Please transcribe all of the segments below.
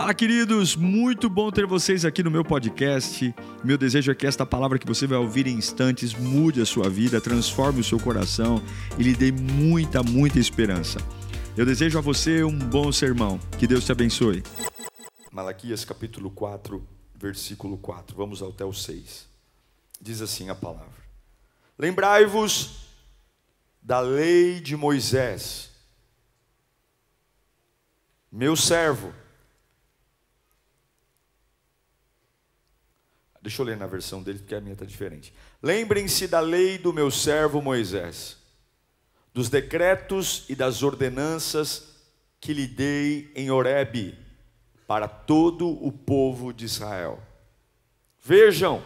Fala, queridos! Muito bom ter vocês aqui no meu podcast. Meu desejo é que esta palavra que você vai ouvir em instantes mude a sua vida, transforme o seu coração e lhe dê muita, muita esperança. Eu desejo a você um bom sermão. Que Deus te abençoe. Malaquias capítulo 4, versículo 4. Vamos até o 6. Diz assim a palavra: Lembrai-vos da lei de Moisés, meu servo Deixa eu ler na versão dele, porque a minha está diferente. Lembrem-se da lei do meu servo Moisés, dos decretos e das ordenanças que lhe dei em Horebe para todo o povo de Israel. Vejam,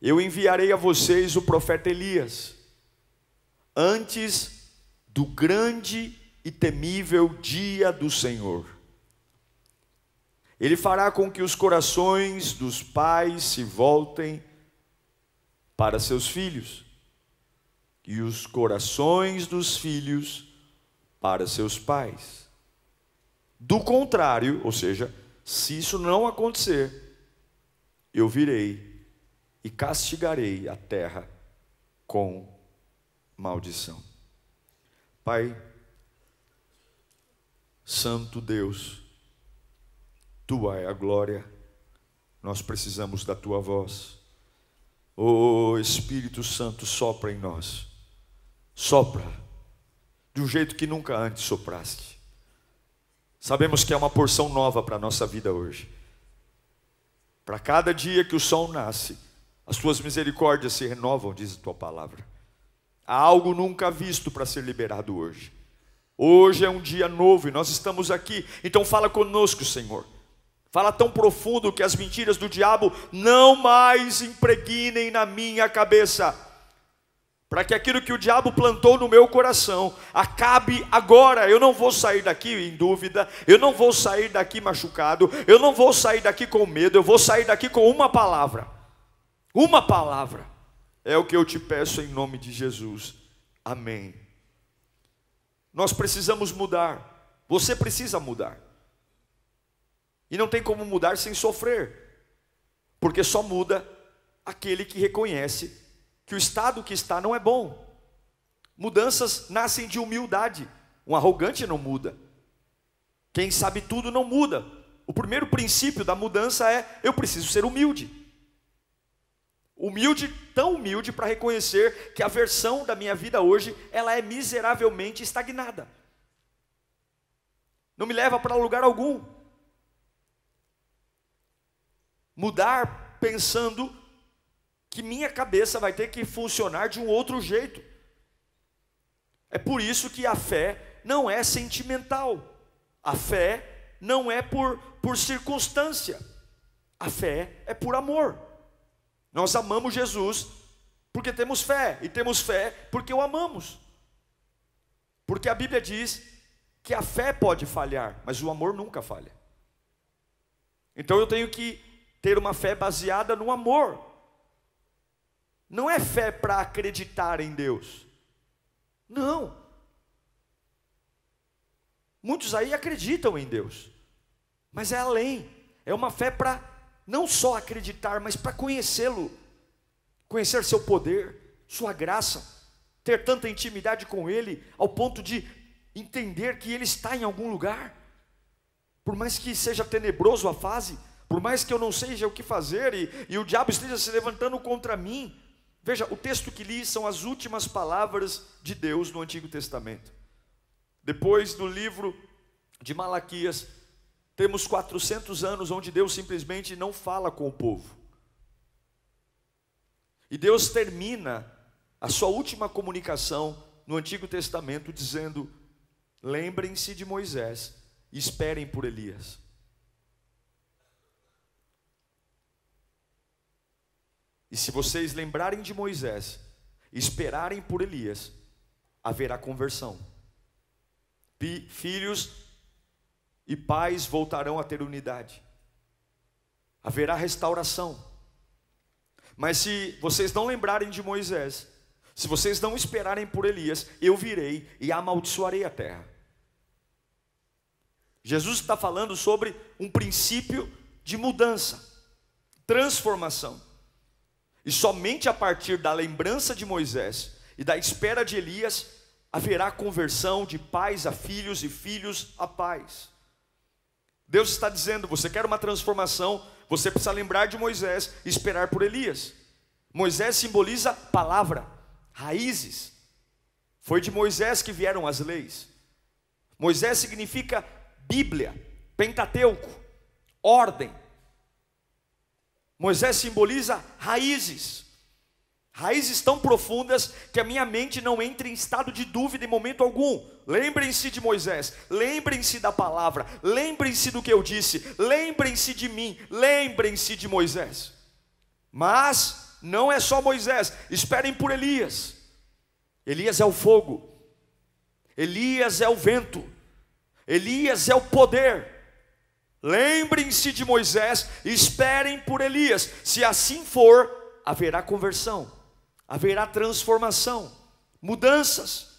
eu enviarei a vocês o profeta Elias, antes do grande e temível dia do Senhor. Ele fará com que os corações dos pais se voltem para seus filhos, e os corações dos filhos para seus pais. Do contrário, ou seja, se isso não acontecer, eu virei e castigarei a terra com maldição. Pai, Santo Deus, tua é a glória, nós precisamos da tua voz. O oh, Espírito Santo sopra em nós, sopra, de um jeito que nunca antes sopraste. Sabemos que é uma porção nova para a nossa vida hoje. Para cada dia que o sol nasce, as tuas misericórdias se renovam, diz a tua palavra. Há algo nunca visto para ser liberado hoje. Hoje é um dia novo e nós estamos aqui, então fala conosco, Senhor. Fala tão profundo que as mentiras do diabo não mais impregnem na minha cabeça. Para que aquilo que o diabo plantou no meu coração acabe agora. Eu não vou sair daqui em dúvida, eu não vou sair daqui machucado, eu não vou sair daqui com medo, eu vou sair daqui com uma palavra. Uma palavra. É o que eu te peço em nome de Jesus. Amém. Nós precisamos mudar. Você precisa mudar. E não tem como mudar sem sofrer, porque só muda aquele que reconhece que o estado que está não é bom. Mudanças nascem de humildade. Um arrogante não muda. Quem sabe tudo não muda. O primeiro princípio da mudança é eu preciso ser humilde. Humilde, tão humilde para reconhecer que a versão da minha vida hoje, ela é miseravelmente estagnada. Não me leva para lugar algum mudar pensando que minha cabeça vai ter que funcionar de um outro jeito. É por isso que a fé não é sentimental. A fé não é por, por circunstância. A fé é por amor. Nós amamos Jesus porque temos fé, e temos fé porque o amamos. Porque a Bíblia diz que a fé pode falhar, mas o amor nunca falha. Então eu tenho que ter uma fé baseada no amor. Não é fé para acreditar em Deus. Não. Muitos aí acreditam em Deus, mas é além. É uma fé para não só acreditar, mas para conhecê-lo, conhecer seu poder, sua graça, ter tanta intimidade com Ele, ao ponto de entender que Ele está em algum lugar, por mais que seja tenebroso a fase, por mais que eu não seja o que fazer e, e o diabo esteja se levantando contra mim, veja, o texto que li são as últimas palavras de Deus no Antigo Testamento. Depois do livro de Malaquias, temos 400 anos onde Deus simplesmente não fala com o povo. E Deus termina a sua última comunicação no Antigo Testamento dizendo: lembrem-se de Moisés esperem por Elias. E se vocês lembrarem de Moisés, esperarem por Elias, haverá conversão. Filhos e pais voltarão a ter unidade. Haverá restauração. Mas se vocês não lembrarem de Moisés, se vocês não esperarem por Elias, eu virei e amaldiçoarei a terra. Jesus está falando sobre um princípio de mudança, transformação. E somente a partir da lembrança de Moisés e da espera de Elias haverá conversão de pais a filhos e filhos a pais. Deus está dizendo: você quer uma transformação, você precisa lembrar de Moisés e esperar por Elias. Moisés simboliza palavra, raízes. Foi de Moisés que vieram as leis. Moisés significa Bíblia, Pentateuco, ordem. Moisés simboliza raízes. Raízes tão profundas que a minha mente não entra em estado de dúvida em momento algum. Lembrem-se de Moisés, lembrem-se da palavra, lembrem-se do que eu disse, lembrem-se de mim, lembrem-se de Moisés. Mas não é só Moisés, esperem por Elias. Elias é o fogo, Elias é o vento, Elias é o poder. Lembrem-se de Moisés, esperem por Elias. Se assim for, haverá conversão, haverá transformação, mudanças.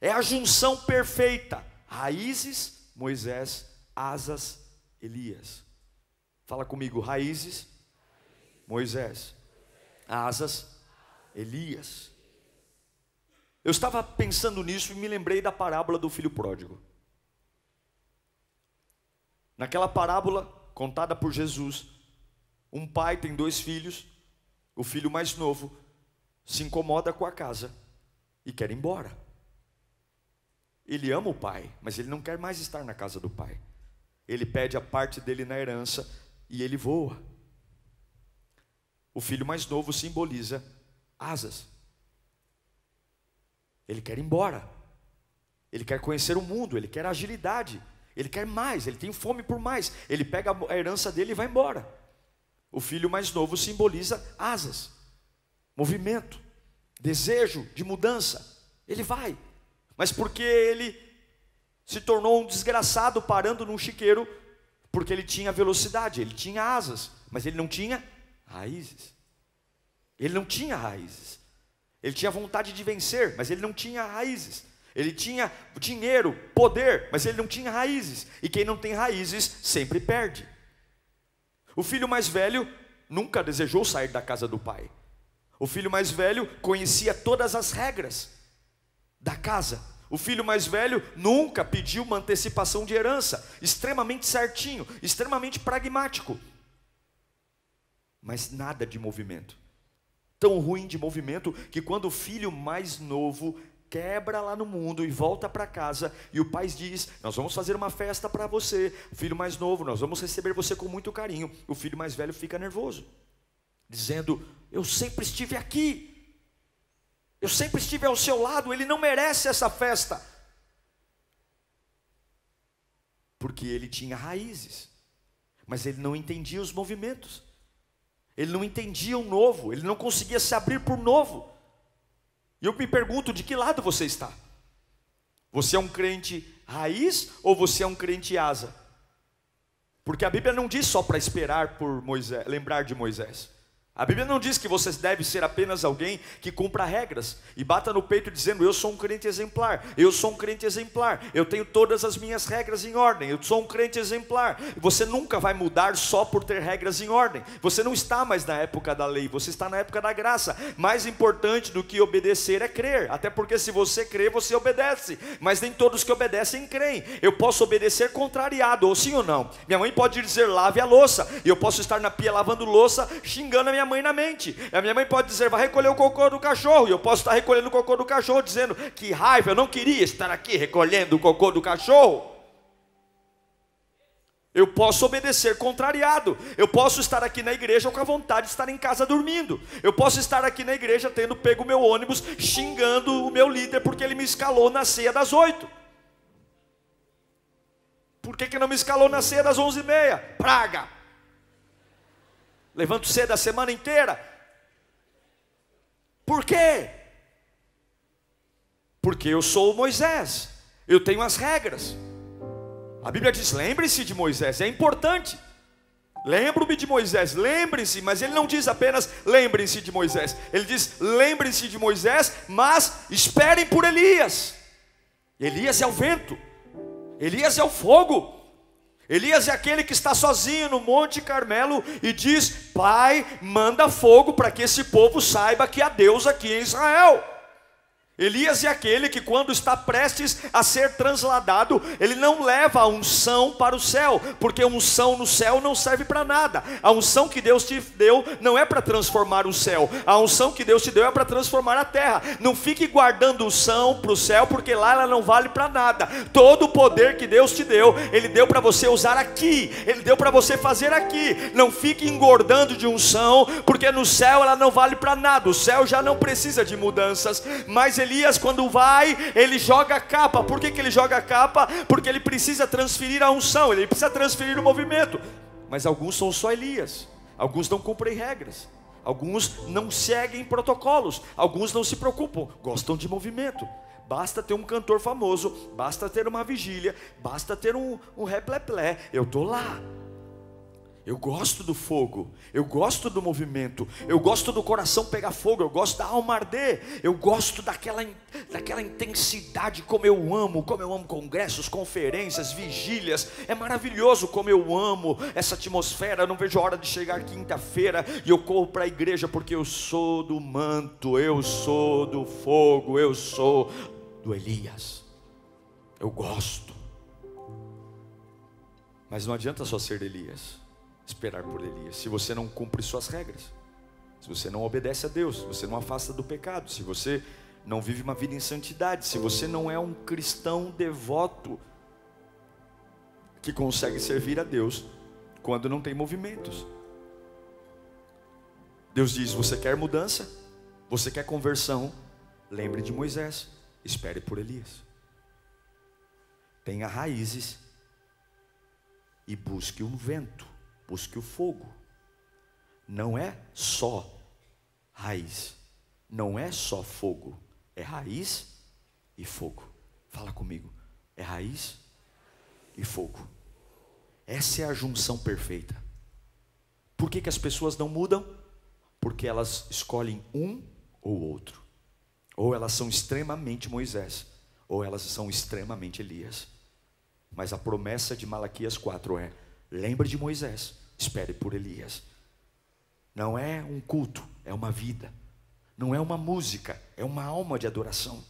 É a junção perfeita: raízes, Moisés, asas, Elias. Fala comigo, raízes, Moisés, asas, Elias. Eu estava pensando nisso e me lembrei da parábola do filho pródigo. Naquela parábola contada por Jesus, um pai tem dois filhos, o filho mais novo se incomoda com a casa e quer ir embora. Ele ama o pai, mas ele não quer mais estar na casa do pai. Ele pede a parte dele na herança e ele voa. O filho mais novo simboliza asas. Ele quer ir embora. Ele quer conhecer o mundo, ele quer agilidade. Ele quer mais, ele tem fome por mais. Ele pega a herança dele e vai embora. O filho mais novo simboliza asas, movimento, desejo de mudança. Ele vai, mas porque ele se tornou um desgraçado parando num chiqueiro, porque ele tinha velocidade, ele tinha asas, mas ele não tinha raízes. Ele não tinha raízes. Ele tinha vontade de vencer, mas ele não tinha raízes. Ele tinha dinheiro, poder, mas ele não tinha raízes. E quem não tem raízes sempre perde. O filho mais velho nunca desejou sair da casa do pai. O filho mais velho conhecia todas as regras da casa. O filho mais velho nunca pediu uma antecipação de herança, extremamente certinho, extremamente pragmático. Mas nada de movimento. Tão ruim de movimento que quando o filho mais novo quebra lá no mundo e volta para casa e o pai diz: Nós vamos fazer uma festa para você, filho mais novo, nós vamos receber você com muito carinho. O filho mais velho fica nervoso, dizendo: Eu sempre estive aqui, eu sempre estive ao seu lado, ele não merece essa festa. Porque ele tinha raízes, mas ele não entendia os movimentos, ele não entendia o novo, ele não conseguia se abrir por novo. E eu me pergunto: de que lado você está? Você é um crente raiz ou você é um crente asa? Porque a Bíblia não diz só para esperar por Moisés, lembrar de Moisés. A Bíblia não diz que você deve ser apenas alguém que cumpra regras e bata no peito dizendo: Eu sou um crente exemplar, eu sou um crente exemplar, eu tenho todas as minhas regras em ordem, eu sou um crente exemplar. Você nunca vai mudar só por ter regras em ordem. Você não está mais na época da lei, você está na época da graça. Mais importante do que obedecer é crer, até porque se você crê, você obedece, mas nem todos que obedecem creem. Eu posso obedecer contrariado, ou sim ou não. Minha mãe pode dizer: lave a louça, e eu posso estar na pia lavando louça, xingando a minha mãe na mente. A minha mãe pode dizer, vai recolher o cocô do cachorro, e eu posso estar recolhendo o cocô do cachorro, dizendo, que raiva, eu não queria estar aqui recolhendo o cocô do cachorro. Eu posso obedecer contrariado. Eu posso estar aqui na igreja com a vontade de estar em casa dormindo. Eu posso estar aqui na igreja tendo pego o meu ônibus, xingando o meu líder porque ele me escalou na ceia das oito. Por que, que não me escalou na ceia das onze e meia? Praga! Levanto cedo a semana inteira. Por quê? Porque eu sou Moisés, eu tenho as regras. A Bíblia diz: lembre-se de Moisés, é importante. Lembro-me de Moisés, lembre-se, mas ele não diz apenas lembrem-se de Moisés, ele diz lembrem-se de Moisés, mas esperem por Elias. Elias é o vento, Elias é o fogo, Elias é aquele que está sozinho no Monte Carmelo e diz: Pai, manda fogo para que esse povo saiba que há Deus aqui em Israel. Elias é aquele que, quando está prestes a ser transladado, ele não leva a unção para o céu, porque a unção no céu não serve para nada. A unção que Deus te deu não é para transformar o céu, a unção que Deus te deu é para transformar a terra. Não fique guardando unção para o céu, porque lá ela não vale para nada. Todo o poder que Deus te deu, Ele deu para você usar aqui, Ele deu para você fazer aqui. Não fique engordando de unção, porque no céu ela não vale para nada. O céu já não precisa de mudanças, mas Ele Elias, quando vai, ele joga a capa. Por que, que ele joga a capa? Porque ele precisa transferir a unção, ele precisa transferir o movimento. Mas alguns são só Elias, alguns não cumprem regras, alguns não seguem protocolos, alguns não se preocupam, gostam de movimento. Basta ter um cantor famoso, basta ter uma vigília, basta ter um, um repleplé. Eu estou lá, eu gosto do fogo, eu gosto do movimento, eu gosto do coração pegar fogo, eu gosto da alma arder, eu gosto daquela, daquela intensidade como eu amo, como eu amo congressos, conferências, vigílias. É maravilhoso como eu amo essa atmosfera. Eu não vejo a hora de chegar quinta-feira e eu corro para a igreja porque eu sou do manto, eu sou do fogo, eu sou do Elias. Eu gosto. Mas não adianta só ser Elias esperar por Elias. Se você não cumpre suas regras, se você não obedece a Deus, se você não afasta do pecado, se você não vive uma vida em santidade, se você não é um cristão devoto que consegue servir a Deus quando não tem movimentos. Deus diz: Você quer mudança? Você quer conversão? Lembre de Moisés, espere por Elias. Tenha raízes e busque um vento busque o fogo. Não é só raiz, não é só fogo, é raiz e fogo. Fala comigo, é raiz e fogo. Essa é a junção perfeita. Por que, que as pessoas não mudam? Porque elas escolhem um ou outro. Ou elas são extremamente Moisés, ou elas são extremamente Elias. Mas a promessa de Malaquias 4 é: lembre de Moisés, espere por Elias. Não é um culto, é uma vida. Não é uma música, é uma alma de adoração.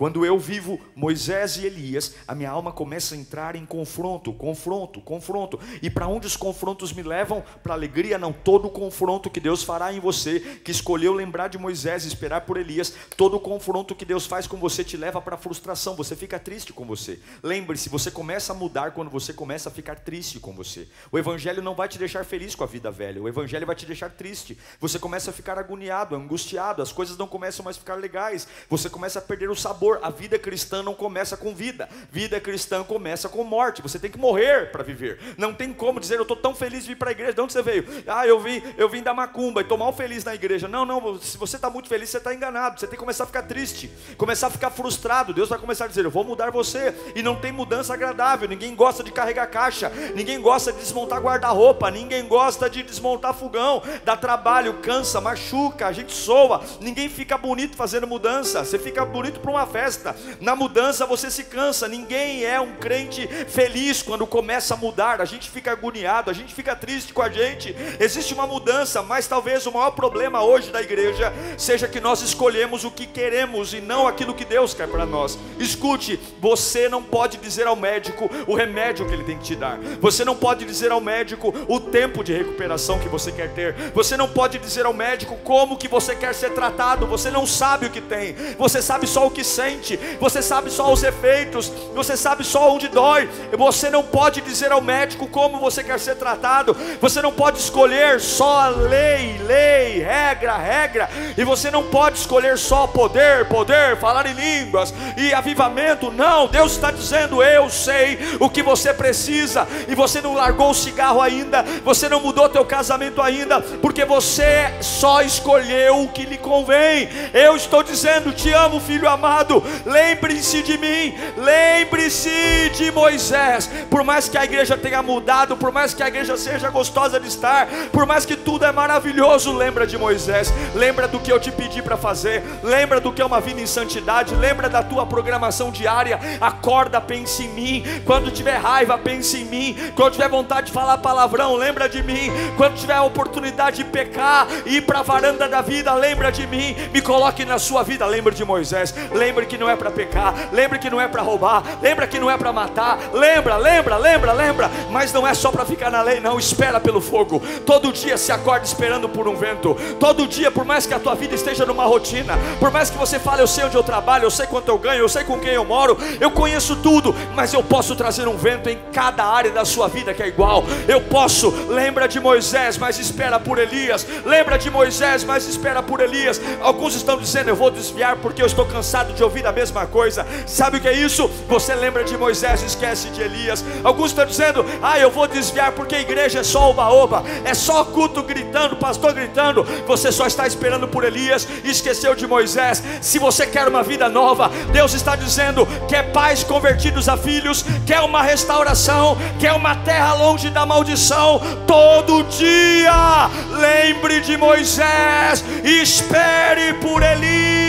Quando eu vivo Moisés e Elias, a minha alma começa a entrar em confronto, confronto, confronto. E para onde os confrontos me levam? Para alegria, não. Todo confronto que Deus fará em você, que escolheu lembrar de Moisés e esperar por Elias, todo confronto que Deus faz com você te leva para a frustração. Você fica triste com você. Lembre-se, você começa a mudar quando você começa a ficar triste com você. O Evangelho não vai te deixar feliz com a vida velha. O Evangelho vai te deixar triste. Você começa a ficar agoniado, angustiado. As coisas não começam mais a ficar legais. Você começa a perder o sabor a vida cristã não começa com vida. Vida cristã começa com morte. Você tem que morrer para viver. Não tem como dizer eu estou tão feliz de vir para a igreja. De onde você veio? Ah, eu vim, eu vim da macumba e estou mal feliz na igreja. Não, não. Se você está muito feliz, você está enganado. Você tem que começar a ficar triste, começar a ficar frustrado. Deus vai começar a dizer eu vou mudar você. E não tem mudança agradável. Ninguém gosta de carregar caixa. Ninguém gosta de desmontar guarda-roupa. Ninguém gosta de desmontar fogão. Dá trabalho, cansa, machuca. A gente soa. Ninguém fica bonito fazendo mudança. Você fica bonito para uma festa festa. Na mudança você se cansa. Ninguém é um crente feliz quando começa a mudar. A gente fica agoniado, a gente fica triste com a gente. Existe uma mudança, mas talvez o maior problema hoje da igreja seja que nós escolhemos o que queremos e não aquilo que Deus quer para nós. Escute, você não pode dizer ao médico o remédio que ele tem que te dar. Você não pode dizer ao médico o tempo de recuperação que você quer ter. Você não pode dizer ao médico como que você quer ser tratado. Você não sabe o que tem. Você sabe só o que sente sente, você sabe só os efeitos, você sabe só onde dói. Você não pode dizer ao médico como você quer ser tratado, você não pode escolher só lei, lei, regra, regra, e você não pode escolher só poder, poder, falar em línguas e avivamento. Não, Deus está dizendo: Eu sei o que você precisa, e você não largou o cigarro ainda, você não mudou teu casamento ainda, porque você só escolheu o que lhe convém. Eu estou dizendo: Te amo, filho amado Lembre-se de mim, lembre-se de Moisés. Por mais que a igreja tenha mudado, por mais que a igreja seja gostosa de estar, por mais que tudo é maravilhoso, lembra de Moisés, lembra do que eu te pedi para fazer, lembra do que é uma vida em santidade, lembra da tua programação diária. Acorda, pense em mim. Quando tiver raiva, pense em mim. Quando tiver vontade de falar palavrão, lembra de mim. Quando tiver a oportunidade de pecar ir para a varanda da vida, lembra de mim. Me coloque na sua vida, lembra de Moisés. Lembre que não é para pecar, lembre que não é para roubar, lembra que não é para matar. Lembra, lembra, lembra, lembra. Mas não é só para ficar na lei, não. Espera pelo fogo. Todo dia se acorda esperando por um vento. Todo dia, por mais que a tua vida esteja numa rotina, por mais que você fale, eu sei onde eu trabalho, eu sei quanto eu ganho, eu sei com quem eu moro, eu conheço tudo, mas eu posso trazer um vento em cada área da sua vida que é igual. Eu posso, lembra de Moisés, mas espera por Elias. Lembra de Moisés, mas espera por Elias. Alguns estão dizendo, eu vou desviar porque eu estou cansado de ouvir a mesma coisa. Sabe o que é isso? Você lembra de Moisés, esquece de Elias. Alguns estão dizendo, ah, eu vou desviar porque a igreja é só oba-oba, é só culto gritando, pastor gritando. Você só está esperando por Elias e esqueceu de Moisés. Se você quer uma vida nova, Deus está dizendo: quer pais convertidos a filhos, quer uma restauração, quer uma terra longe da maldição. Todo dia, lembre de Moisés, espere por Elias.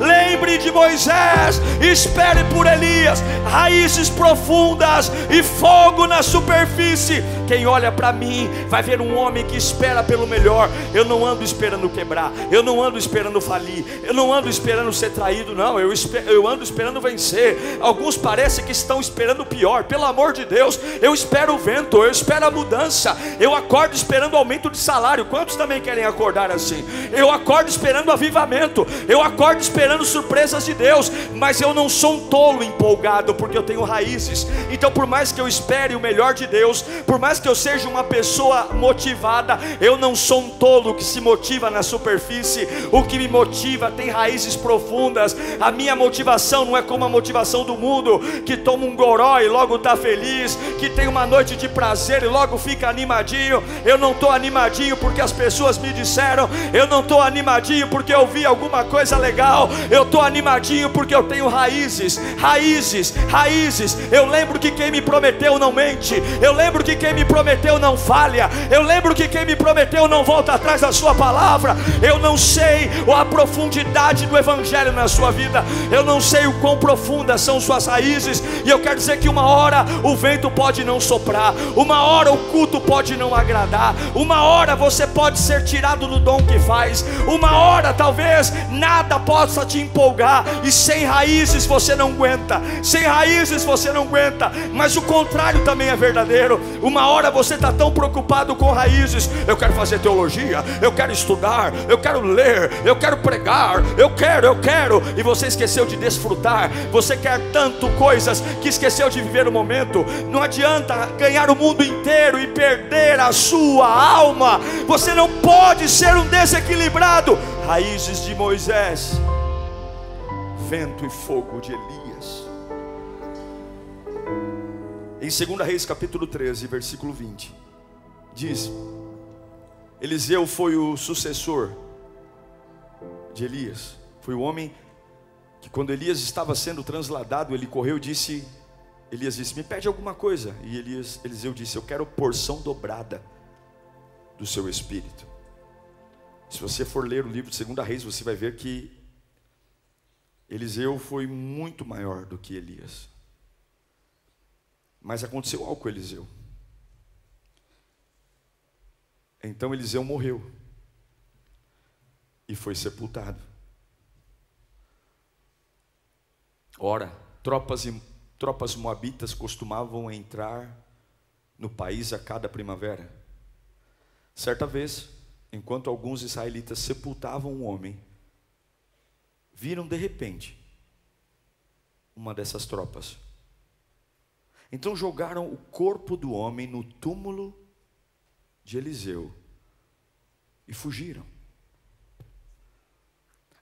Lembre de Moisés, espere por Elias. Raízes profundas e fogo na superfície. Quem olha para mim vai ver um homem que espera pelo melhor. Eu não ando esperando quebrar, eu não ando esperando falir, eu não ando esperando ser traído, não. Eu, eu ando esperando vencer. Alguns parecem que estão esperando o pior. Pelo amor de Deus, eu espero o vento, eu espero a mudança. Eu acordo esperando aumento de salário. Quantos também querem acordar assim? Eu acordo esperando avivamento. Eu acordo esperando surpresas de Deus. Mas eu não sou um tolo empolgado, porque eu tenho raízes. Então, por mais que eu espere o melhor de Deus, por mais que eu seja uma pessoa motivada, eu não sou um tolo que se motiva na superfície. O que me motiva tem raízes profundas. A minha motivação não é como a motivação do mundo, que toma um goró e logo está feliz, que tem uma noite de prazer e logo fica animadinho. Eu não estou animadinho porque as pessoas me disseram, eu não estou animadinho porque eu vi alguma coisa legal, eu estou animadinho porque eu tenho raízes, raízes, raízes. Eu lembro que quem me prometeu não mente, eu lembro que quem me prometeu não falha, eu lembro que quem me prometeu não volta atrás da sua palavra. Eu não sei a profundidade do Evangelho na sua vida, eu não sei o quão profundas são suas raízes, e eu quero dizer que uma hora o vento pode não soprar, uma hora o culto pode não agradar, uma hora você pode ser tirado do dom que faz, uma hora talvez nada possa te empolgar, e sem raízes você não aguenta, sem raízes você não aguenta, mas o contrário também é verdadeiro. Uma hora você está tão preocupado com raízes, eu quero fazer teologia, eu quero estudar, eu quero ler, eu quero pregar, eu quero, eu quero, e você esqueceu de desfrutar, você quer tanto coisas que esqueceu de viver o momento. Não adianta ganhar o mundo inteiro e perder a sua alma. Você não pode ser um desequilibrado. Raízes de Moisés, vento e fogo de Elias. Em 2 Reis capítulo 13, versículo 20, diz: Eliseu foi o sucessor de Elias, foi o homem que quando Elias estava sendo transladado, ele correu e disse: Elias disse: Me pede alguma coisa. E Elias, Eliseu disse: Eu quero porção dobrada do seu espírito. Se você for ler o livro de 2 Reis, você vai ver que Eliseu foi muito maior do que Elias. Mas aconteceu algo com Eliseu. Então Eliseu morreu e foi sepultado. Ora, tropas, tropas moabitas costumavam entrar no país a cada primavera. Certa vez, enquanto alguns israelitas sepultavam um homem, viram de repente uma dessas tropas. Então jogaram o corpo do homem no túmulo de Eliseu e fugiram.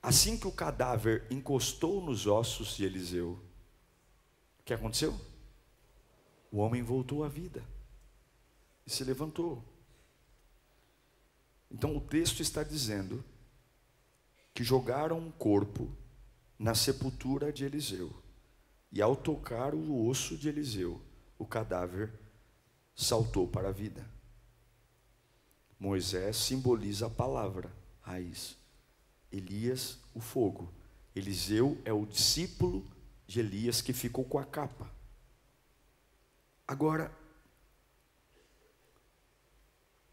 Assim que o cadáver encostou nos ossos de Eliseu, o que aconteceu? O homem voltou à vida e se levantou. Então o texto está dizendo que jogaram um corpo na sepultura de Eliseu. E ao tocar o osso de Eliseu, o cadáver saltou para a vida. Moisés simboliza a palavra, raiz. Elias, o fogo. Eliseu é o discípulo de Elias que ficou com a capa. Agora,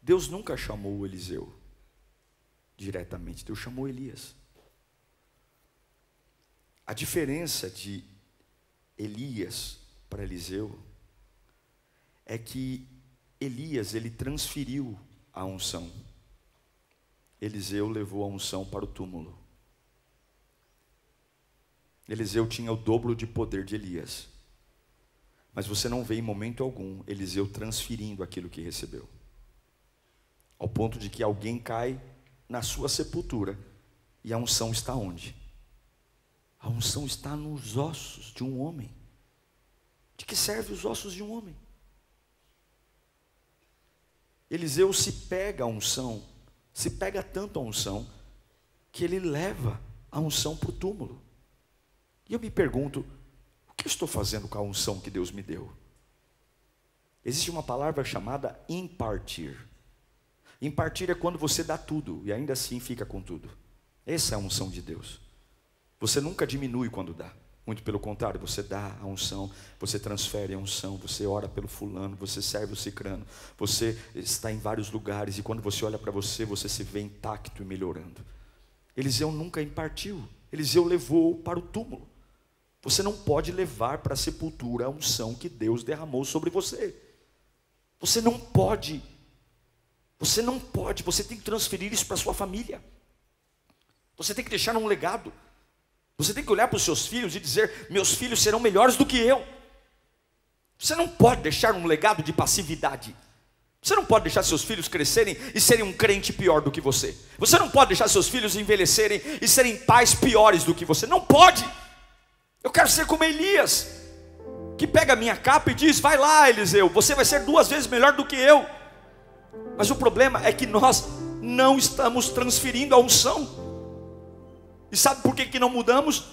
Deus nunca chamou Eliseu diretamente, Deus chamou Elias. A diferença de Elias para Eliseu é que Elias ele transferiu a unção. Eliseu levou a unção para o túmulo. Eliseu tinha o dobro de poder de Elias. Mas você não vê em momento algum Eliseu transferindo aquilo que recebeu. Ao ponto de que alguém cai na sua sepultura e a unção está onde? A unção está nos ossos de um homem. De que serve os ossos de um homem? Eliseu se pega a unção, se pega tanto a unção, que ele leva a unção para o túmulo. E eu me pergunto, o que eu estou fazendo com a unção que Deus me deu? Existe uma palavra chamada impartir. Impartir é quando você dá tudo e ainda assim fica com tudo. Essa é a unção de Deus. Você nunca diminui quando dá. Muito pelo contrário, você dá a unção, você transfere a unção, você ora pelo fulano, você serve o cicrano, você está em vários lugares e quando você olha para você, você se vê intacto e melhorando. Eliseu nunca impartiu, Eliseu levou para o túmulo. Você não pode levar para a sepultura a unção que Deus derramou sobre você. Você não pode. Você não pode, você tem que transferir isso para sua família. Você tem que deixar um legado. Você tem que olhar para os seus filhos e dizer: meus filhos serão melhores do que eu. Você não pode deixar um legado de passividade. Você não pode deixar seus filhos crescerem e serem um crente pior do que você. Você não pode deixar seus filhos envelhecerem e serem pais piores do que você. Não pode. Eu quero ser como Elias, que pega a minha capa e diz: Vai lá, Eliseu, você vai ser duas vezes melhor do que eu. Mas o problema é que nós não estamos transferindo a unção. E sabe por que, que não mudamos?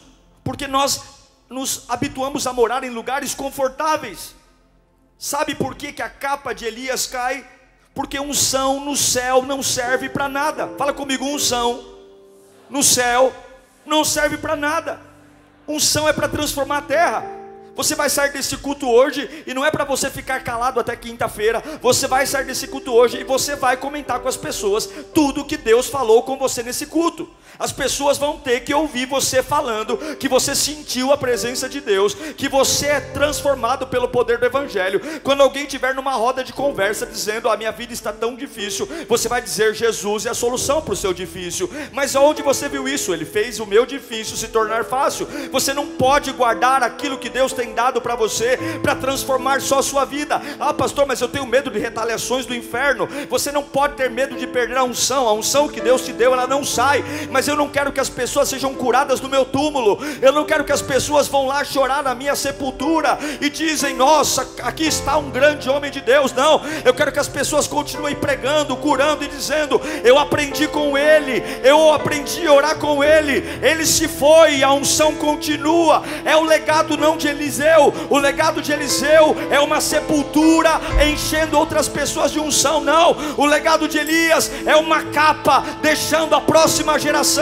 Porque nós nos habituamos a morar em lugares confortáveis. Sabe por que, que a capa de Elias cai? Porque unção no céu não serve para nada. Fala comigo, unção no céu não serve para nada. Unção é para transformar a terra. Você vai sair desse culto hoje e não é para você ficar calado até quinta-feira. Você vai sair desse culto hoje e você vai comentar com as pessoas tudo que Deus falou com você nesse culto. As pessoas vão ter que ouvir você falando que você sentiu a presença de Deus, que você é transformado pelo poder do Evangelho. Quando alguém estiver numa roda de conversa dizendo: A minha vida está tão difícil, você vai dizer: Jesus é a solução para o seu difícil. Mas onde você viu isso? Ele fez o meu difícil se tornar fácil. Você não pode guardar aquilo que Deus tem dado para você para transformar só a sua vida. Ah, pastor, mas eu tenho medo de retaliações do inferno. Você não pode ter medo de perder a unção. A unção que Deus te deu, ela não sai. Mas eu não quero que as pessoas sejam curadas do meu túmulo. Eu não quero que as pessoas vão lá chorar na minha sepultura e dizem: "Nossa, aqui está um grande homem de Deus". Não, eu quero que as pessoas continuem pregando, curando e dizendo: "Eu aprendi com ele, eu aprendi a orar com ele. Ele se foi, a unção continua". É o legado não de Eliseu, o legado de Eliseu é uma sepultura enchendo outras pessoas de unção, não. O legado de Elias é uma capa deixando a próxima geração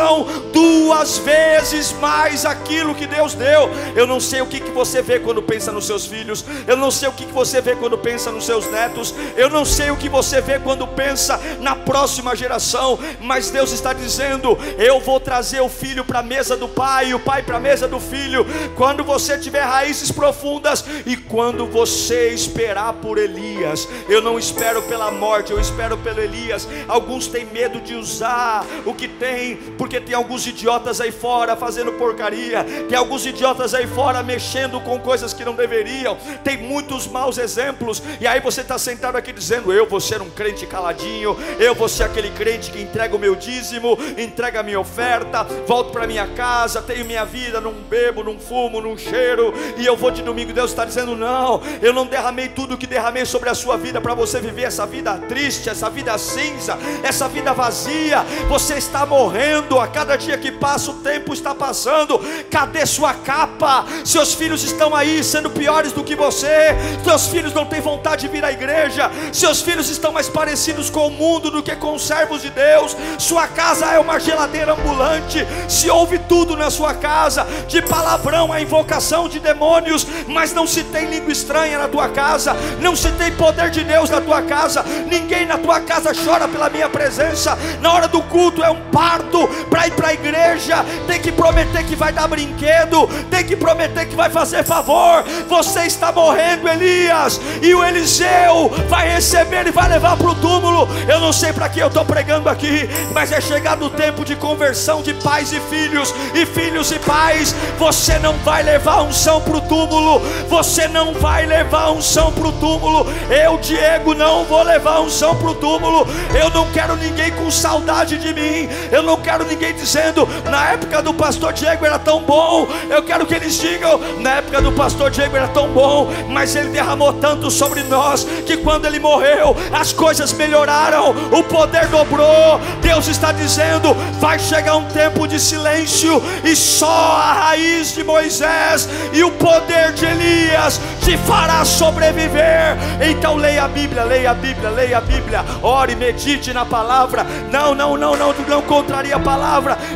duas vezes mais aquilo que Deus deu. Eu não sei o que, que você vê quando pensa nos seus filhos, eu não sei o que, que você vê quando pensa nos seus netos, eu não sei o que você vê quando pensa na próxima geração, mas Deus está dizendo: Eu vou trazer o filho para a mesa do pai, o pai para a mesa do filho. Quando você tiver raízes raízes profundas. E quando você esperar por Elias, eu não espero pela morte, eu espero pelo Elias. Alguns têm medo de usar o que tem, porque tem alguns idiotas aí fora fazendo porcaria, tem alguns idiotas aí fora mexendo com coisas que não deveriam, tem muitos maus exemplos. E aí você está sentado aqui dizendo: Eu vou ser um crente caladinho, eu vou ser aquele crente que entrega o meu dízimo, entrega a minha oferta, volto para minha casa, tenho minha vida, não bebo, não fumo, não cheiro, e eu vou de domingo, Deus está dizendo: não, eu não derramei tudo que derramei sobre a sua vida para você viver essa vida triste, essa vida cinza, essa vida vazia. Você está morrendo a cada dia que passa o tempo está passando. Cadê sua capa? Seus filhos estão aí sendo piores do que você. Seus filhos não têm vontade de vir à igreja. Seus filhos estão mais parecidos com o mundo do que com os servos de Deus. Sua casa é uma geladeira ambulante. Se ouve tudo na sua casa, de palavrão a invocação de demônios, mas não se tem língua estranha na tua casa, não se tem poder de Deus na tua casa. Ninguém na tua casa chora pela minha presença. Na hora do culto é um parto para ir para a igreja. Tem que prometer que vai dar brinquedo, tem que prometer que vai fazer favor. Você está morrendo, Elias, e o Eliseu vai receber e vai levar para o túmulo. Eu não sei para que eu estou pregando aqui, mas é chegado o tempo de conversão de pais e filhos, e filhos e pais. Você não vai levar unção para o túmulo, você não vai levar unção para o túmulo. Eu, Diego, não vou levar unção para o túmulo. Eu não quero ninguém com saudade de mim, eu não quero ninguém dizendo, na época do pastor Diego era tão bom. Eu quero que eles digam, na época do pastor Diego era tão bom, mas ele derramou tanto sobre nós que quando ele morreu, as coisas melhoraram, o poder dobrou. Deus está dizendo: vai chegar um tempo de silêncio, e só a raiz de Moisés e o poder de Elias te fará sobreviver. Então leia a Bíblia, leia a Bíblia, leia a Bíblia, ore, medite na palavra. Não, não, não, não, não contraria a palavra.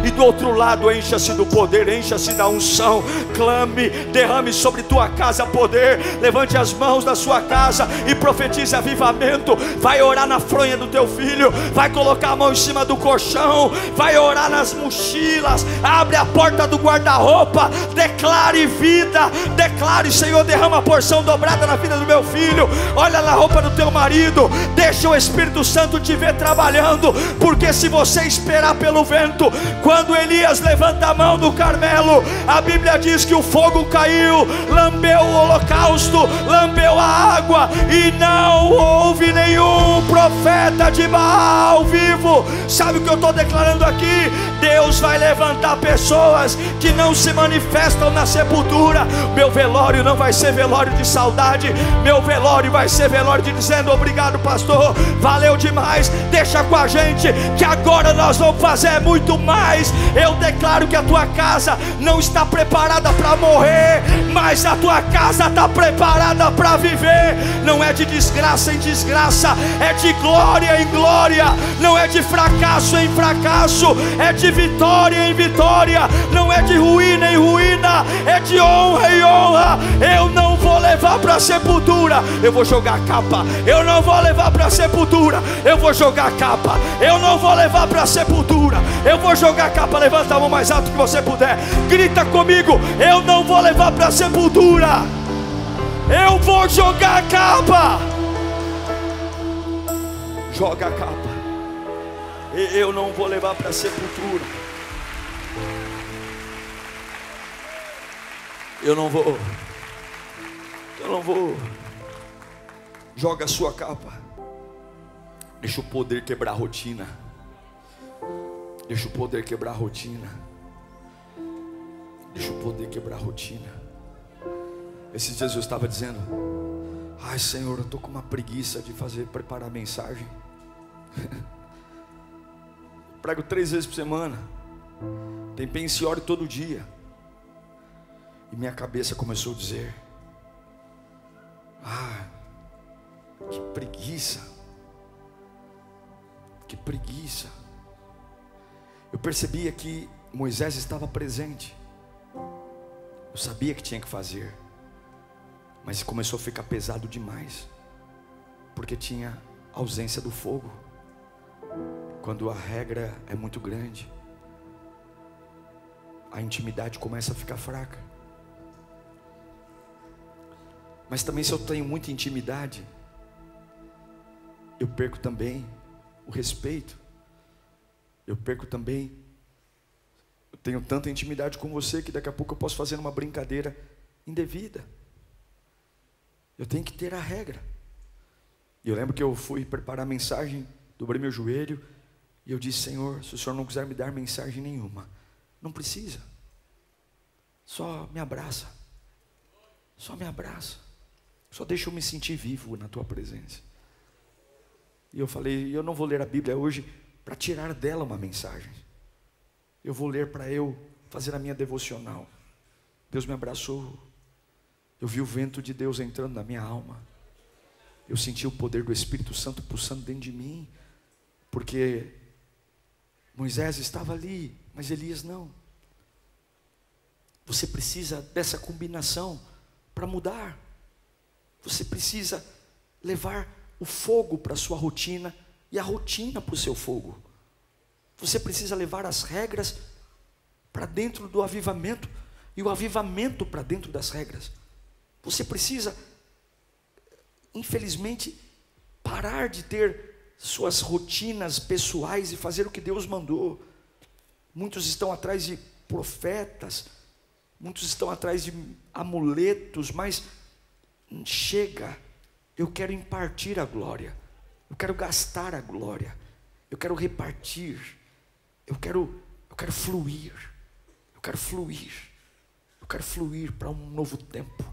E do outro lado, encha-se do poder, encha-se da unção. Clame, derrame sobre tua casa poder. Levante as mãos da sua casa e profetize avivamento. Vai orar na fronha do teu filho, vai colocar a mão em cima do colchão, vai orar nas mochilas. Abre a porta do guarda-roupa, declare vida, declare, Senhor, derrama a porção dobrada na vida do meu filho. Olha na roupa do teu marido, deixa o Espírito Santo te ver trabalhando, porque se você esperar pelo vento, quando Elias levanta a mão do Carmelo, a Bíblia diz que o fogo caiu, lambeu o holocausto, lambeu a água, e não houve nenhum profeta de Baal vivo. Sabe o que eu estou declarando aqui? Deus vai levantar pessoas que não se manifestam na sepultura. Meu velório não vai ser velório de saudade, meu velório vai ser velório de dizendo obrigado, pastor, valeu demais. Deixa com a gente que agora nós vamos fazer muito mais. Eu declaro que a tua casa não está preparada para morrer, mas a tua casa está preparada para viver. Não é de desgraça em desgraça, é de glória em glória, não é de fracasso em fracasso, é de vitória em vitória, não é de ruína em ruína, é de honra em honra. Eu não vou levar para a sepultura, eu vou jogar capa. Eu não vou levar para a sepultura, eu vou jogar capa. Eu não vou levar para a sepultura, eu vou jogar a capa. Levanta a mão mais alto que você puder, grita comigo. Eu não vou levar para a sepultura, eu vou jogar a capa. Joga a capa. Eu não vou levar para a sepultura. Eu não vou. Eu não vou. Joga a sua capa. Deixa o poder quebrar a rotina. Deixa o poder quebrar a rotina. Deixa o poder quebrar a rotina. Esses dias eu estava dizendo: Ai Senhor, eu estou com uma preguiça de fazer, preparar a mensagem. Prego três vezes por semana. Tem pensiore todo dia. E minha cabeça começou a dizer: Ah, que preguiça. Que preguiça. Eu percebia que Moisés estava presente. Eu sabia que tinha que fazer. Mas começou a ficar pesado demais. Porque tinha ausência do fogo. Quando a regra é muito grande, a intimidade começa a ficar fraca. Mas também, se eu tenho muita intimidade, eu perco também o respeito. Eu perco também. Eu tenho tanta intimidade com você que daqui a pouco eu posso fazer uma brincadeira indevida. Eu tenho que ter a regra. E eu lembro que eu fui preparar a mensagem, dobrei meu joelho e eu disse: Senhor, se o Senhor não quiser me dar mensagem nenhuma, não precisa. Só me abraça. Só me abraça. Só deixa eu me sentir vivo na tua presença. E eu falei: Eu não vou ler a Bíblia hoje para tirar dela uma mensagem. Eu vou ler para eu fazer a minha devocional. Deus me abraçou. Eu vi o vento de Deus entrando na minha alma. Eu senti o poder do Espírito Santo pulsando dentro de mim. Porque Moisés estava ali, mas Elias não. Você precisa dessa combinação para mudar. Você precisa levar o fogo para a sua rotina e a rotina para o seu fogo. Você precisa levar as regras para dentro do avivamento e o avivamento para dentro das regras. Você precisa, infelizmente, parar de ter suas rotinas pessoais e fazer o que Deus mandou. Muitos estão atrás de profetas, muitos estão atrás de amuletos, mas chega, eu quero impartir a glória, eu quero gastar a glória, eu quero repartir, eu quero, eu quero fluir, eu quero fluir, eu quero fluir para um novo tempo,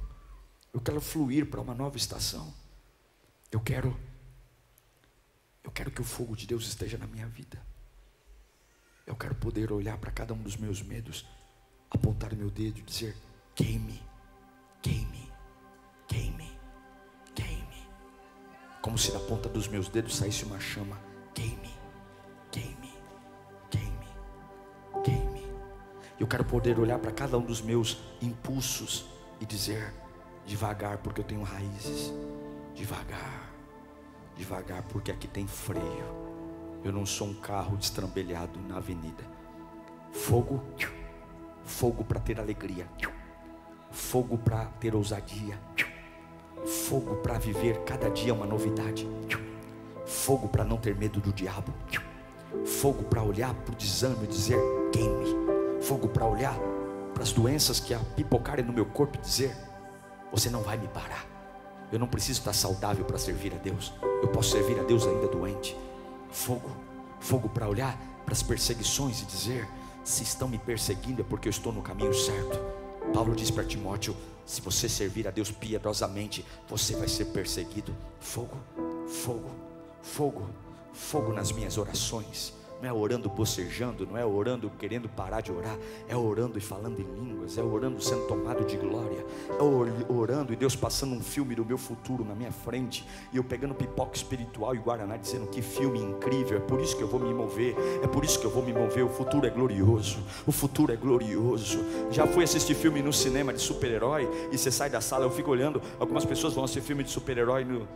eu quero fluir para uma nova estação, eu quero eu quero que o fogo de Deus esteja na minha vida. Eu quero poder olhar para cada um dos meus medos, apontar meu dedo e dizer: queime, queime, queime, queime. Como se da ponta dos meus dedos saísse uma chama: queime, queime, queime, queime. Eu quero poder olhar para cada um dos meus impulsos e dizer: devagar, porque eu tenho raízes, devagar devagar, porque aqui tem freio. Eu não sou um carro destrambelhado na avenida. Fogo, fogo para ter alegria, fogo para ter ousadia, fogo para viver cada dia uma novidade, fogo para não ter medo do diabo, fogo para olhar para o desânimo e dizer: queime, fogo para olhar para as doenças que pipocarem no meu corpo e dizer: você não vai me parar. Eu não preciso estar saudável para servir a Deus. Eu posso servir a Deus ainda doente. Fogo, fogo para olhar para as perseguições e dizer: se estão me perseguindo é porque eu estou no caminho certo. Paulo diz para Timóteo: se você servir a Deus piedosamente, você vai ser perseguido. Fogo, fogo, fogo, fogo nas minhas orações não é orando bocejando, não é orando querendo parar de orar, é orando e falando em línguas, é orando sendo tomado de glória, é orando e Deus passando um filme do meu futuro na minha frente, e eu pegando pipoca espiritual e guaraná, dizendo que filme incrível, é por isso que eu vou me mover, é por isso que eu vou me mover. O futuro é glorioso, o futuro é glorioso. Já fui assistir filme no cinema de super-herói, e você sai da sala, eu fico olhando, algumas pessoas vão assistir filme de super-herói no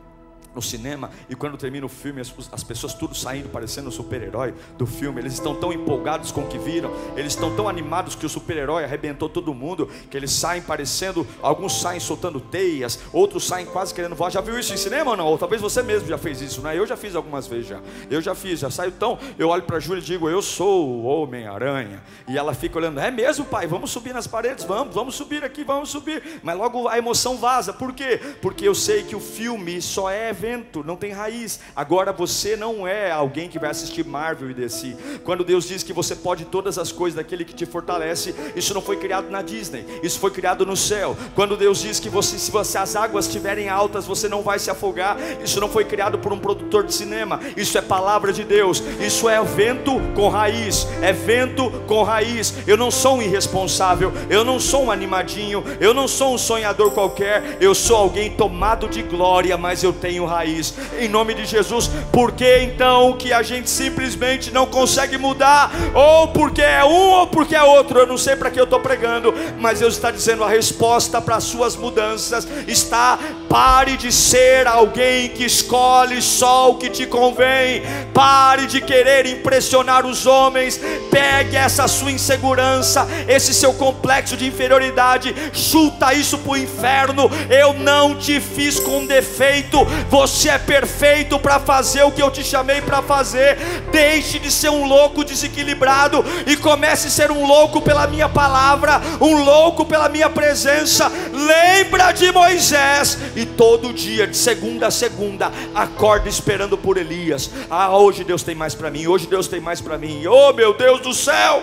no cinema e quando termina o filme as, as pessoas tudo saindo parecendo o super-herói do filme. Eles estão tão empolgados com o que viram eles estão tão animados que o super-herói arrebentou todo mundo que eles saem parecendo alguns saem soltando teias outros saem quase querendo voar. Já viu isso em cinema ou não? Ou talvez você mesmo já fez isso né? Eu já fiz algumas vezes já. Eu já fiz já saio tão eu olho para Júlia e digo eu sou o Homem-Aranha. E ela fica olhando é mesmo pai? Vamos subir nas paredes? Vamos vamos subir aqui vamos subir. Mas logo a emoção vaza. Por quê? Porque eu sei que o filme só é vento, não tem raiz. Agora você não é alguém que vai assistir Marvel e DC. Quando Deus diz que você pode todas as coisas daquele que te fortalece, isso não foi criado na Disney, isso foi criado no céu. Quando Deus diz que você, se você, as águas estiverem altas, você não vai se afogar, isso não foi criado por um produtor de cinema, isso é palavra de Deus, isso é vento com raiz, é vento com raiz. Eu não sou um irresponsável, eu não sou um animadinho, eu não sou um sonhador qualquer, eu sou alguém tomado de glória, mas eu tenho raiz, em nome de Jesus. Por que então que a gente simplesmente não consegue mudar? Ou porque é um ou porque é outro? Eu não sei para que eu estou pregando, mas Deus está dizendo a resposta para as suas mudanças está: pare de ser alguém que escolhe só o que te convém, pare de querer impressionar os homens, pegue essa sua insegurança, esse seu complexo de inferioridade, chuta isso para o inferno. Eu não te fiz com defeito, você é perfeito para fazer o que eu te chamei para fazer. Deixe de ser um louco desequilibrado e comece a ser um louco pela minha palavra, um louco pela minha presença. Lembra de Moisés e todo dia, de segunda a segunda, acorda esperando por Elias. Ah, hoje Deus tem mais para mim. Hoje Deus tem mais para mim. Oh, meu Deus do céu!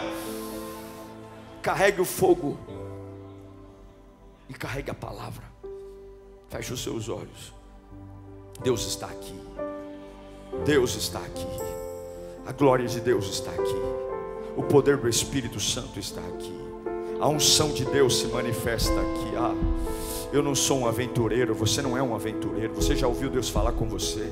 Carregue o fogo e carregue a palavra. Feche os seus olhos. Deus está aqui. Deus está aqui. A glória de Deus está aqui. O poder do Espírito Santo está aqui. A unção de Deus se manifesta aqui. Ah, eu não sou um aventureiro, você não é um aventureiro. Você já ouviu Deus falar com você?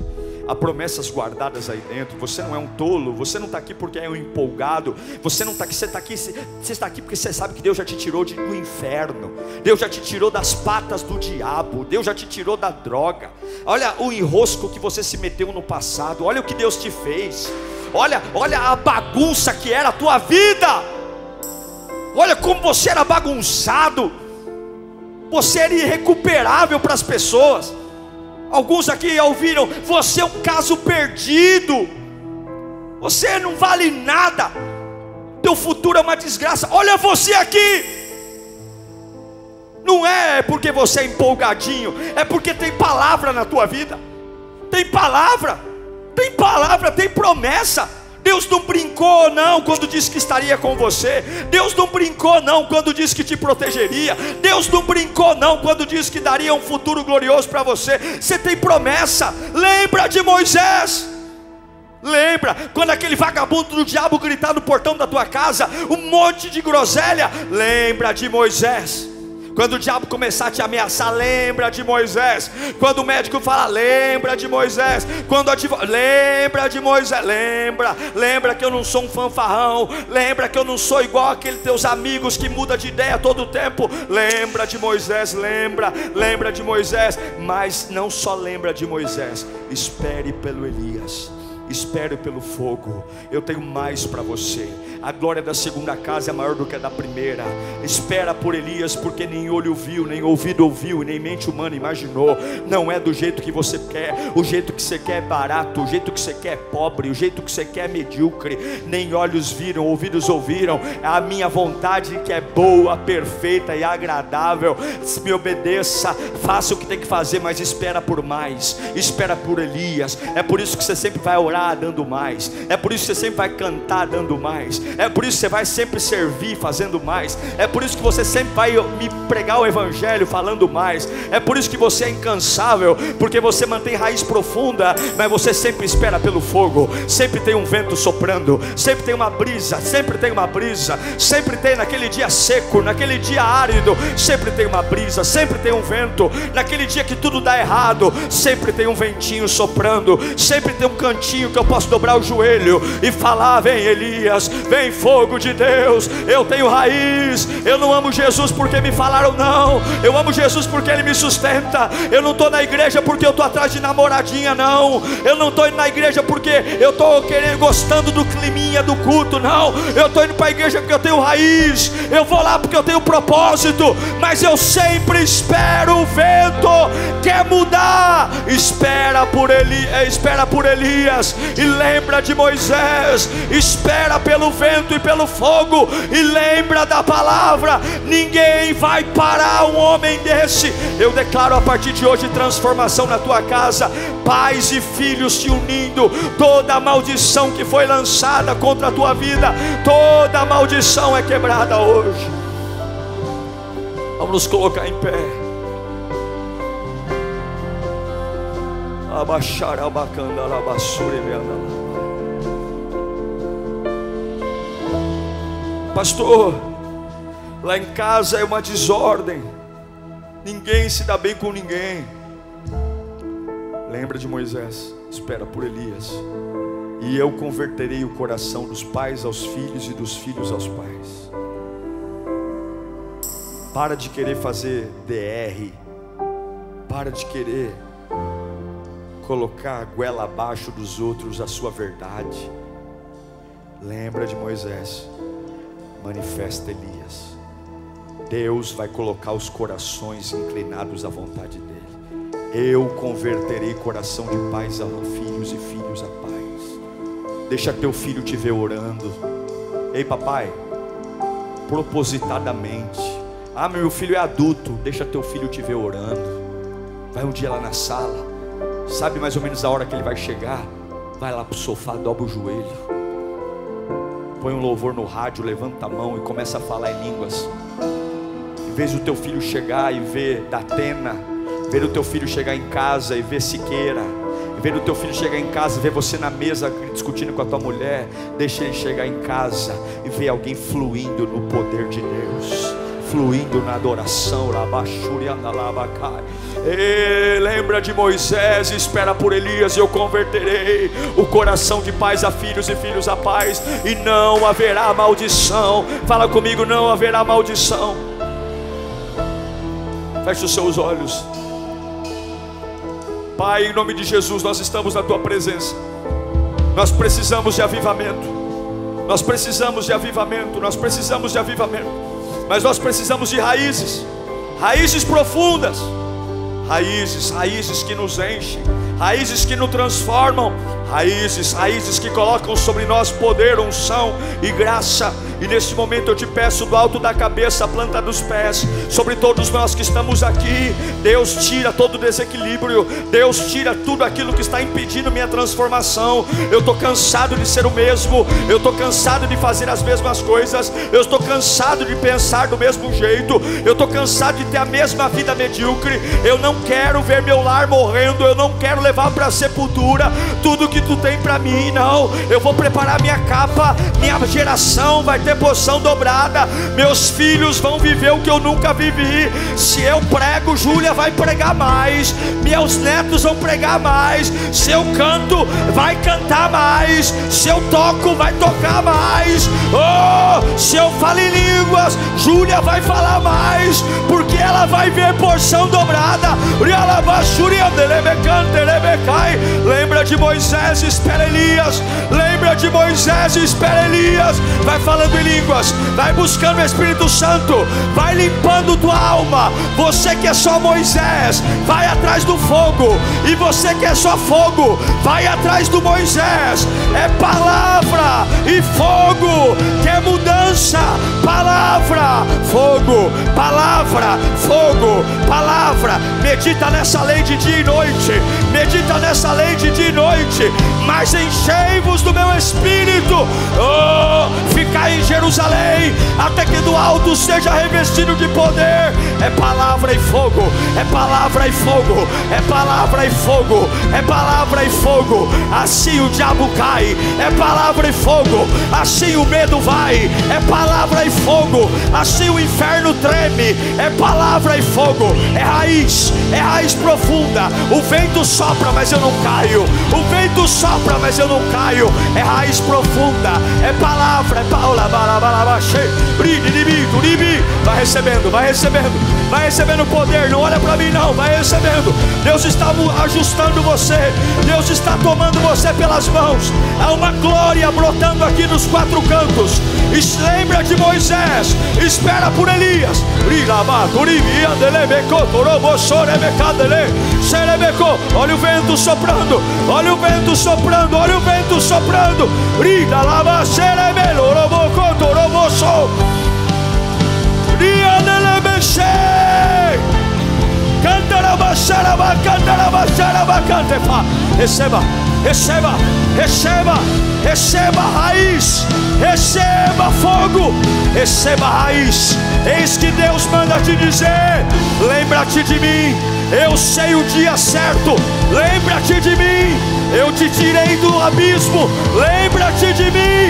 Há promessas guardadas aí dentro. Você não é um tolo, você não está aqui porque é um empolgado. Você não está aqui, você está aqui, você está aqui porque você sabe que Deus já te tirou do inferno. Deus já te tirou das patas do diabo. Deus já te tirou da droga. Olha o enrosco que você se meteu no passado. Olha o que Deus te fez. Olha, olha a bagunça que era a tua vida. Olha como você era bagunçado. Você era irrecuperável para as pessoas. Alguns aqui ouviram: você é um caso perdido. Você não vale nada. Teu futuro é uma desgraça. Olha você aqui. Não é porque você é empolgadinho, é porque tem palavra na tua vida. Tem palavra, tem palavra, tem promessa. Deus não brincou não quando disse que estaria com você. Deus não brincou não quando disse que te protegeria. Deus não brincou não quando disse que daria um futuro glorioso para você. Você tem promessa. Lembra de Moisés. Lembra quando aquele vagabundo do diabo gritar no portão da tua casa, um monte de groselha? Lembra de Moisés. Quando o diabo começar a te ameaçar, lembra de Moisés. Quando o médico fala, lembra de Moisés. Quando o advogado, lembra de Moisés. Lembra, lembra que eu não sou um fanfarrão. Lembra que eu não sou igual aqueles teus amigos que muda de ideia todo tempo. Lembra de Moisés, lembra, lembra de Moisés. Mas não só lembra de Moisés, espere pelo Elias espere pelo fogo. Eu tenho mais para você. A glória da segunda casa é maior do que a da primeira. Espera por Elias, porque nem olho viu, nem ouvido ouviu, nem mente humana imaginou. Não é do jeito que você quer. O jeito que você quer é barato, o jeito que você quer é pobre, o jeito que você quer é medíocre. Nem olhos viram, ouvidos ouviram. É a minha vontade que é boa, perfeita e agradável. Me obedeça, faça o que tem que fazer, mas espera por mais. Espera por Elias. É por isso que você sempre vai orar dando mais. É por isso que você sempre vai cantar dando mais. É por isso que você vai sempre servir fazendo mais. É por isso que você sempre vai me pregar o evangelho falando mais. É por isso que você é incansável, porque você mantém raiz profunda, mas você sempre espera pelo fogo. Sempre tem um vento soprando, sempre tem uma brisa, sempre tem uma brisa, sempre tem naquele dia seco, naquele dia árido, sempre tem uma brisa, sempre tem um vento. Naquele dia que tudo dá errado, sempre tem um ventinho soprando, sempre tem um cantinho que eu posso dobrar o joelho e falar: Vem Elias, vem fogo de Deus. Eu tenho raiz. Eu não amo Jesus porque me falaram, não. Eu amo Jesus porque Ele me sustenta. Eu não estou na igreja porque eu estou atrás de namoradinha, não. Eu não estou indo na igreja porque eu estou querendo, gostando do climinha do culto, não. Eu estou indo para a igreja porque eu tenho raiz. Eu vou lá porque eu tenho propósito. Mas eu sempre espero o vento. Quer mudar? Espera por Eli, espera por Elias e lembra de Moisés, espera pelo vento e pelo fogo, e lembra da palavra: ninguém vai parar um homem desse. Eu declaro a partir de hoje transformação na tua casa, pais e filhos se unindo, toda maldição que foi lançada contra a tua vida, toda maldição é quebrada hoje. Vamos nos colocar em pé. Abaixar a bacana, alabassura e Pastor, lá em casa é uma desordem. Ninguém se dá bem com ninguém. Lembra de Moisés, espera por Elias. E eu converterei o coração dos pais aos filhos e dos filhos aos pais. Para de querer fazer DR. Para de querer colocar a goela abaixo dos outros a sua verdade. Lembra de Moisés, manifesta Elias. Deus vai colocar os corações inclinados à vontade dEle. Eu converterei coração de pais a filhos e filhos a pais. Deixa teu filho te ver orando. Ei, papai, propositadamente. Ah, meu filho é adulto. Deixa teu filho te ver orando. Vai um dia lá na sala sabe mais ou menos a hora que ele vai chegar, vai lá para o sofá, dobra o joelho, põe um louvor no rádio, levanta a mão e começa a falar em línguas. Em vez do teu filho chegar e ver Datena, ver o teu filho chegar em casa e ver Siqueira, vez do teu filho chegar em casa ver você na mesa discutindo com a tua mulher, deixa ele chegar em casa e ver alguém fluindo no poder de Deus, fluindo na adoração. E lembra de Moisés, espera por Elias, e eu converterei o coração de pais a filhos e filhos a pais, e não haverá maldição. Fala comigo, não haverá maldição. Feche os seus olhos. Pai, em nome de Jesus, nós estamos na tua presença. Nós precisamos de avivamento. Nós precisamos de avivamento. Nós precisamos de avivamento. Mas nós precisamos de raízes, raízes profundas, raízes, raízes que nos enchem, raízes que nos transformam, raízes, raízes que colocam sobre nós poder, unção e graça. E neste momento eu te peço do alto da cabeça, planta dos pés, sobre todos nós que estamos aqui. Deus tira todo o desequilíbrio, Deus tira tudo aquilo que está impedindo minha transformação. Eu estou cansado de ser o mesmo, eu estou cansado de fazer as mesmas coisas, eu estou cansado de pensar do mesmo jeito, eu estou cansado de ter a mesma vida medíocre. Eu não quero ver meu lar morrendo, eu não quero levar para a sepultura tudo que tu tem para mim, não. Eu vou preparar minha capa, minha geração vai ter porção dobrada, meus filhos vão viver o que eu nunca vivi. Se eu prego, Júlia vai pregar mais, meus netos vão pregar mais. Se eu canto, vai cantar mais. Se eu toco, vai tocar mais. Oh, se eu falo em línguas, Júlia vai falar mais, porque ela vai ver porção dobrada. Lembra de Moisés, espera Elias. Lembra de Moisés, espera Elias. Vai falando em línguas, vai buscando o Espírito Santo, vai limpando tua alma. Você que é só Moisés, vai atrás do fogo, e você que é só fogo, vai atrás do Moisés. É palavra e fogo, que é mudança. Palavra, fogo, palavra, fogo, palavra. Medita nessa lei de dia e noite, medita nessa lei de dia e noite. Mas enchei-vos do meu espírito, oh, ficar em Jerusalém, até que do alto seja revestido de poder. É palavra e fogo, é palavra e fogo, é palavra e fogo, é palavra e fogo. Assim o diabo cai, é palavra e fogo. Assim o medo vai, é palavra e fogo. Assim o inferno treme, é palavra e fogo. É raiz, é raiz profunda. O vento sopra, mas eu não caio. O vento sopra, mas eu não caio. É raiz profunda, é palavra, é palavra. Vai recebendo, vai recebendo, vai recebendo poder. Não olha para mim, não, vai recebendo. Deus está ajustando você, Deus está tomando você pelas mãos. Há uma glória brotando aqui nos quatro cantos. E lembra de Moisés, espera por Elias. Olha o vento soprando, olha o vento soprando, olha o vento soprando. Brida lava cerebelo, toroboso. Dia dele mexe. Cantaraba, xaraba, cantaraba, xaraba, cantefa. Receba, receba, receba, receba raiz, receba fogo, receba raiz. Eis que Deus manda te dizer: lembra-te de mim, eu sei o dia certo, lembra-te de mim. Eu te tirei do abismo, lembra-te de mim,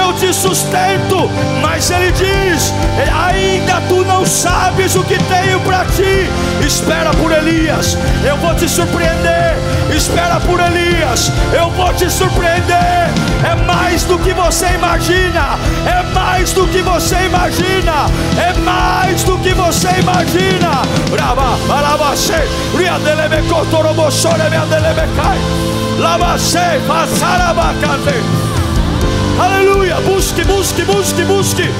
eu te sustento. Mas ele diz: ainda tu não sabes o que tenho para ti. Espera por Elias, eu vou te surpreender. Espera por Elias, eu vou te surpreender. É mais do que você imagina, é mais do que você imagina, é mais do que você imagina. Brava, balabase, ria delebe cotoroboshore, me adelebe cai. Lavacei, passarabacate. Aleluia. Busque, busque, busque, busque.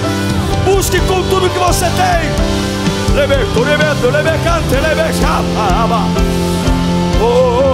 Busque com tudo que você tem. Lebeto, lebeto, lebecante, lebecapa. Oh, oh, oh.